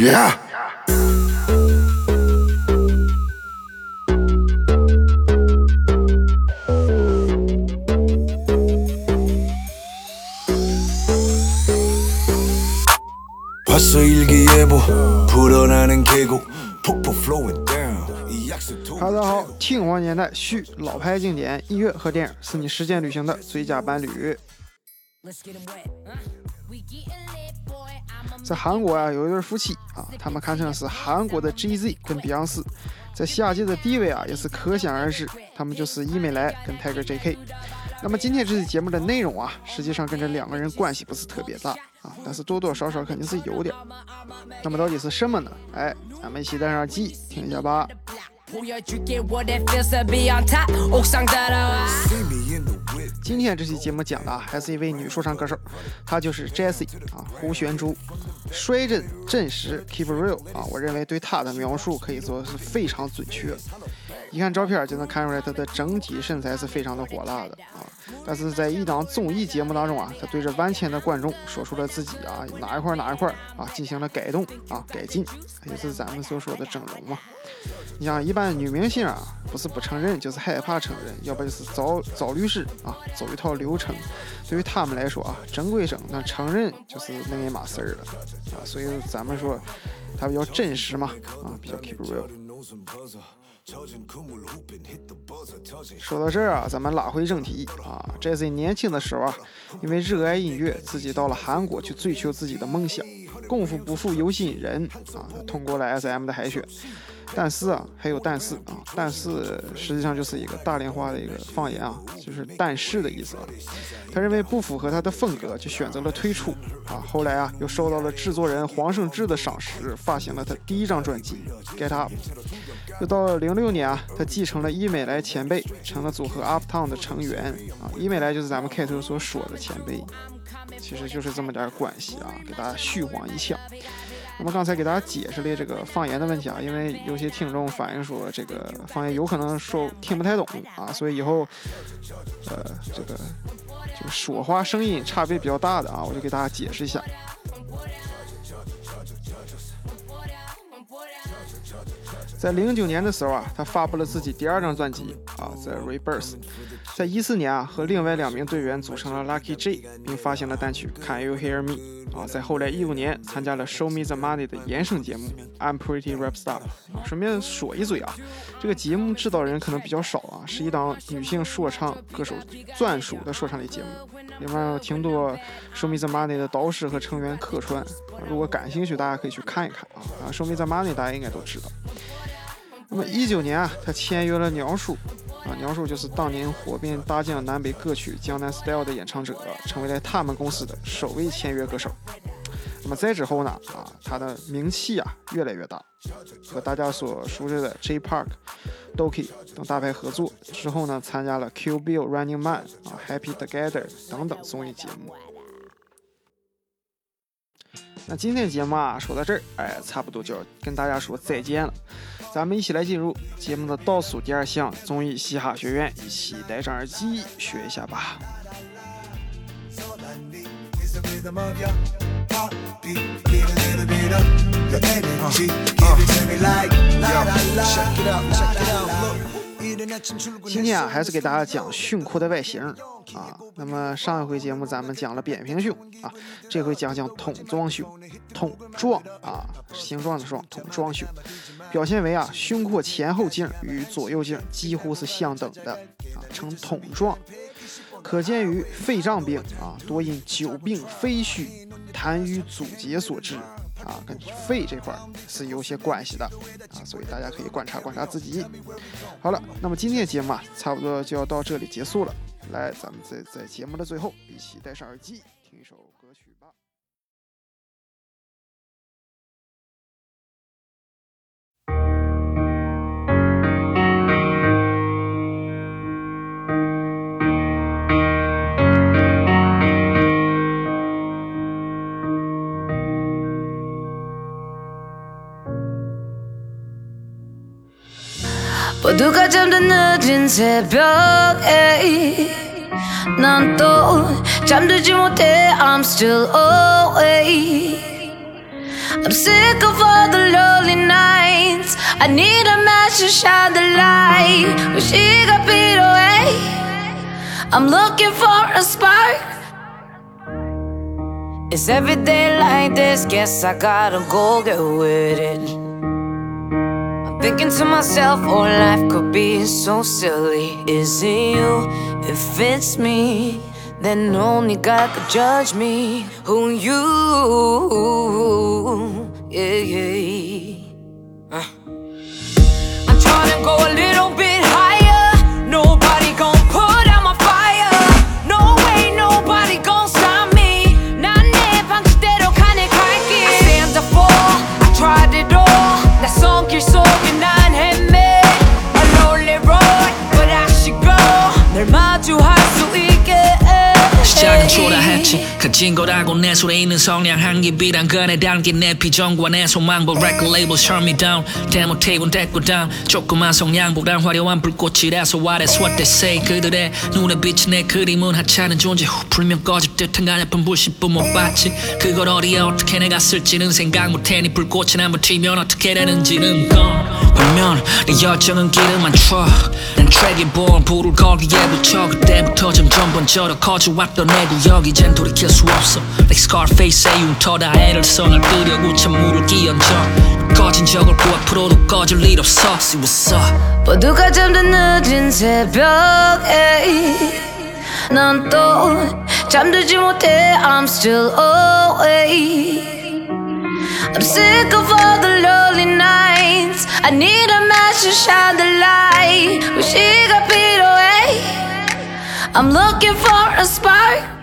Yeah. 봤어 일기예보 불어나는 계곡 폭포 flowing down 이 약속哈喽，大家好，听黄年代续老牌经典，音乐和电影是你实践旅行的最佳伴侣。在韩国啊，有一对夫妻 啊，他们堪称是韩国的 GZ 跟 Beyonce，在下届的地位啊也是可想而知。他们就是伊美莱跟 Tiger JK。那么今天这期节目的内容啊，实际上跟这两个人关系不是特别大啊，但是多多少少肯定是有点。那么到底是什么呢？哎，咱们一起戴上耳机听一下吧。今天这期节目讲的还是一位女说唱歌手，她就是 Jessie 啊，胡璇珠，摔阵阵实，keep real 啊，我认为对她的描述可以说是非常准确。一看照片就能看出来她的整体身材是非常的火辣的啊。但是在一档综艺节目当中啊，她对着万千的观众说出了自己啊哪一块哪一块啊进行了改动啊改进，也是咱们所说的整容嘛。你像一般女明星啊，不是不承认，就是害怕承认，要不就是找找律师啊，走一套流程。对于他们来说啊，整归整，那承认就是另一码事儿了啊。所以咱们说，他比较真实嘛，啊，比较 keep real。说到这儿啊，咱们拉回正题啊。Jay Z 年轻的时候啊，因为热爱音乐，自己到了韩国去追求自己的梦想，功夫不负有心人啊，通过了 SM 的海选。但是啊，还有但是啊，但是实际上就是一个大连话的一个方言啊，就是但是的意思啊。他认为不符合他的风格，就选择了退出啊。后来啊，又受到了制作人黄胜志的赏识，发行了他第一张专辑《Get Up》。又到了零六年啊，他继承了伊美莱前辈，成了组合 Uptown 的成员啊。伊美莱就是咱们开头所说的前辈，其实就是这么点关系啊，给大家虚晃一枪。那么刚才给大家解释了这个方言的问题啊，因为有些听众反映说这个方言有可能说听不太懂啊，所以以后呃这个这个说话声音差别比较大的啊，我就给大家解释一下。在零九年的时候啊，他发布了自己第二张专辑啊，The Rebirth。在一四年啊，和另外两名队员组成了 Lucky J，并发行了单曲 Can You Hear Me 啊。在后来一五年，参加了 Show Me the Money 的衍生节目 I'm Pretty Rap Star。啊，顺便说一嘴啊，这个节目知道人可能比较少啊，是一档女性说唱歌手专属的说唱类节目，里面有挺多 Show Me the Money 的导师和成员客串。啊如果感兴趣，大家可以去看一看啊。啊，Show Me the Money 大家应该都知道。那么一九年啊，他签约了鸟叔，啊，鸟叔就是当年火遍大江南北歌曲《江南 Style》的演唱者，成为了他们公司的首位签约歌手。那么再之后呢，啊，他的名气啊越来越大，和大家所熟知的 J Park、Doki 等大牌合作之后呢，参加了 Q Bill、Running Man 啊、Happy Together 等等综艺节目。那今天节目啊说到这儿，哎，差不多就要跟大家说再见了。咱们一起来进入节目的倒数第二项综艺嘻哈学院，一起戴上耳机学一下吧。今天啊，还是给大家讲胸廓的外形啊。那么上一回节目咱们讲了扁平胸啊，这回讲讲桶状胸。桶状啊，形状的状，桶状胸，表现为啊胸廓前后径与左右径几乎是相等的啊，呈桶状。可见于肺脏病啊，多因久病非虚、痰瘀阻结所致啊，跟肺这块儿是有些关系的啊，所以大家可以观察观察自己。好了，那么今天的节目啊，差不多就要到这里结束了。来，咱们在在节目的最后，一起戴上耳机听一首 모두가 잠든 늦은 새벽에 난 또 잠들지 못해 I'm still awake I'm sick of all the lonely nights. I need a match to shine the light. But she got beat away. I'm looking for a spark. It's every day like this. Guess I gotta go get with it. Thinking to myself, oh, life could be so silly. Is it you? If it's me, then only God could judge me. Who you? Yeah, yeah. Uh. I'm trying to go a little 가진 거라고 내 손에 있는 성량 한개 비단 건에 담긴 내 비전과 내 소망보 record label shut me down. 데모 테이프는 데리고 down. 조그만 성량보단 화려한 불꽃이라서 what is what they say. 그들의 눈에 비친 내 그림은 하찮은 존재. 후 풀면 꺼질 듯한 가냘픈 불씨뿐 못 봤지. 그걸 어디에 어떻게 내가 쓸지는 생각 못해. 네 불꽃이 한번 튀면 어떻게 되는지는 건 보면 내 열정은 기름만 쳐난 트랙에 본 불을 거기에 붙여. 그때부터 점점 번져러 커져왔던 내 구역 이젠 돌이킬 수 없어 Like Scarface의 흉터다 애를 써날 끄려고 찬물을 끼얹어 꺼진 적을 꾸 앞으로도 꺼질 일 없어 See what's up 모두가 잠든 늦은 새벽에 난 또 잠들지 못해 I'm still awake I'm sick of all the lonely nights I need a match to shine the light beat away I'm looking for a spark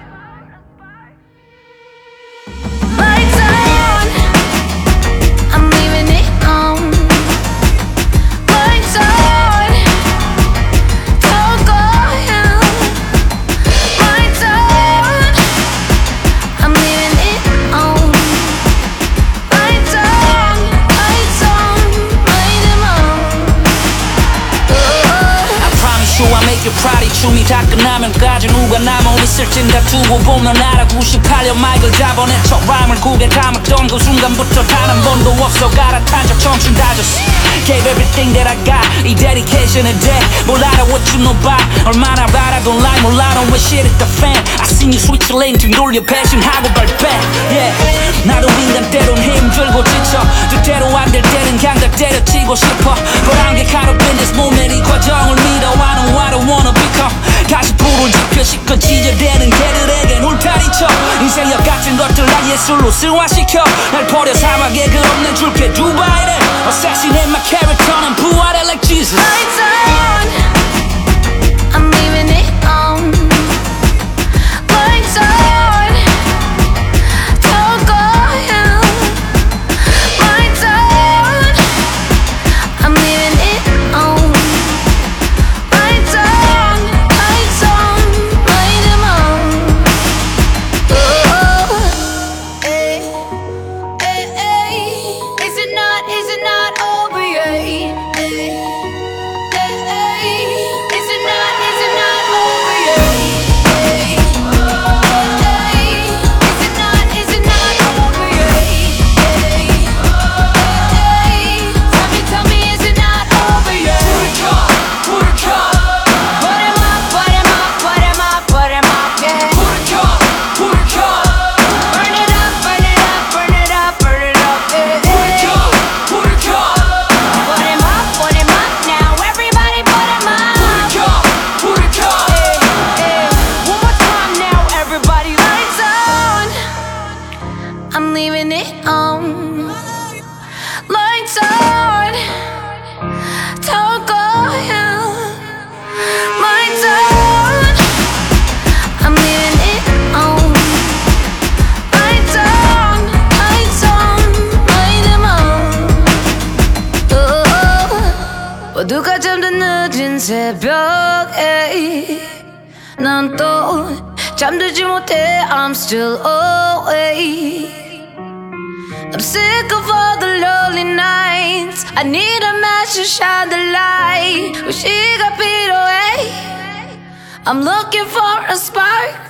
춤이 다 끝나면까지 누가 남아있을진 다투고 보면 알아 98년 마이클 잡아내 첫 라임을 국에 담았던 그 순간부터 단 한 번도 없어 갈아탄 적 청춘 다졌어 Gave everything that I got 이 dedication에 대해 뭘 알아 what you know about 얼마나 알아도 lie 몰라 넌왜 shit at the fan I seen you switch lane 등 돌려 배신하고 발빼 Yeah 나도 인간 때론 힘들고 지쳐 뜻대로 안될 때는 그냥 다 때려치고 싶어 But I'm get caught up in this moment 술로 승화시켜 날 버려 사막에 그 없는 줄게 두바이를 Assassinate my character 난 부활해 like Jesus Lights on 잠들지 못해 I'm still awake I'm sick of all the lonely nights I need a match to shine the light But she got beat away I'm looking for a spark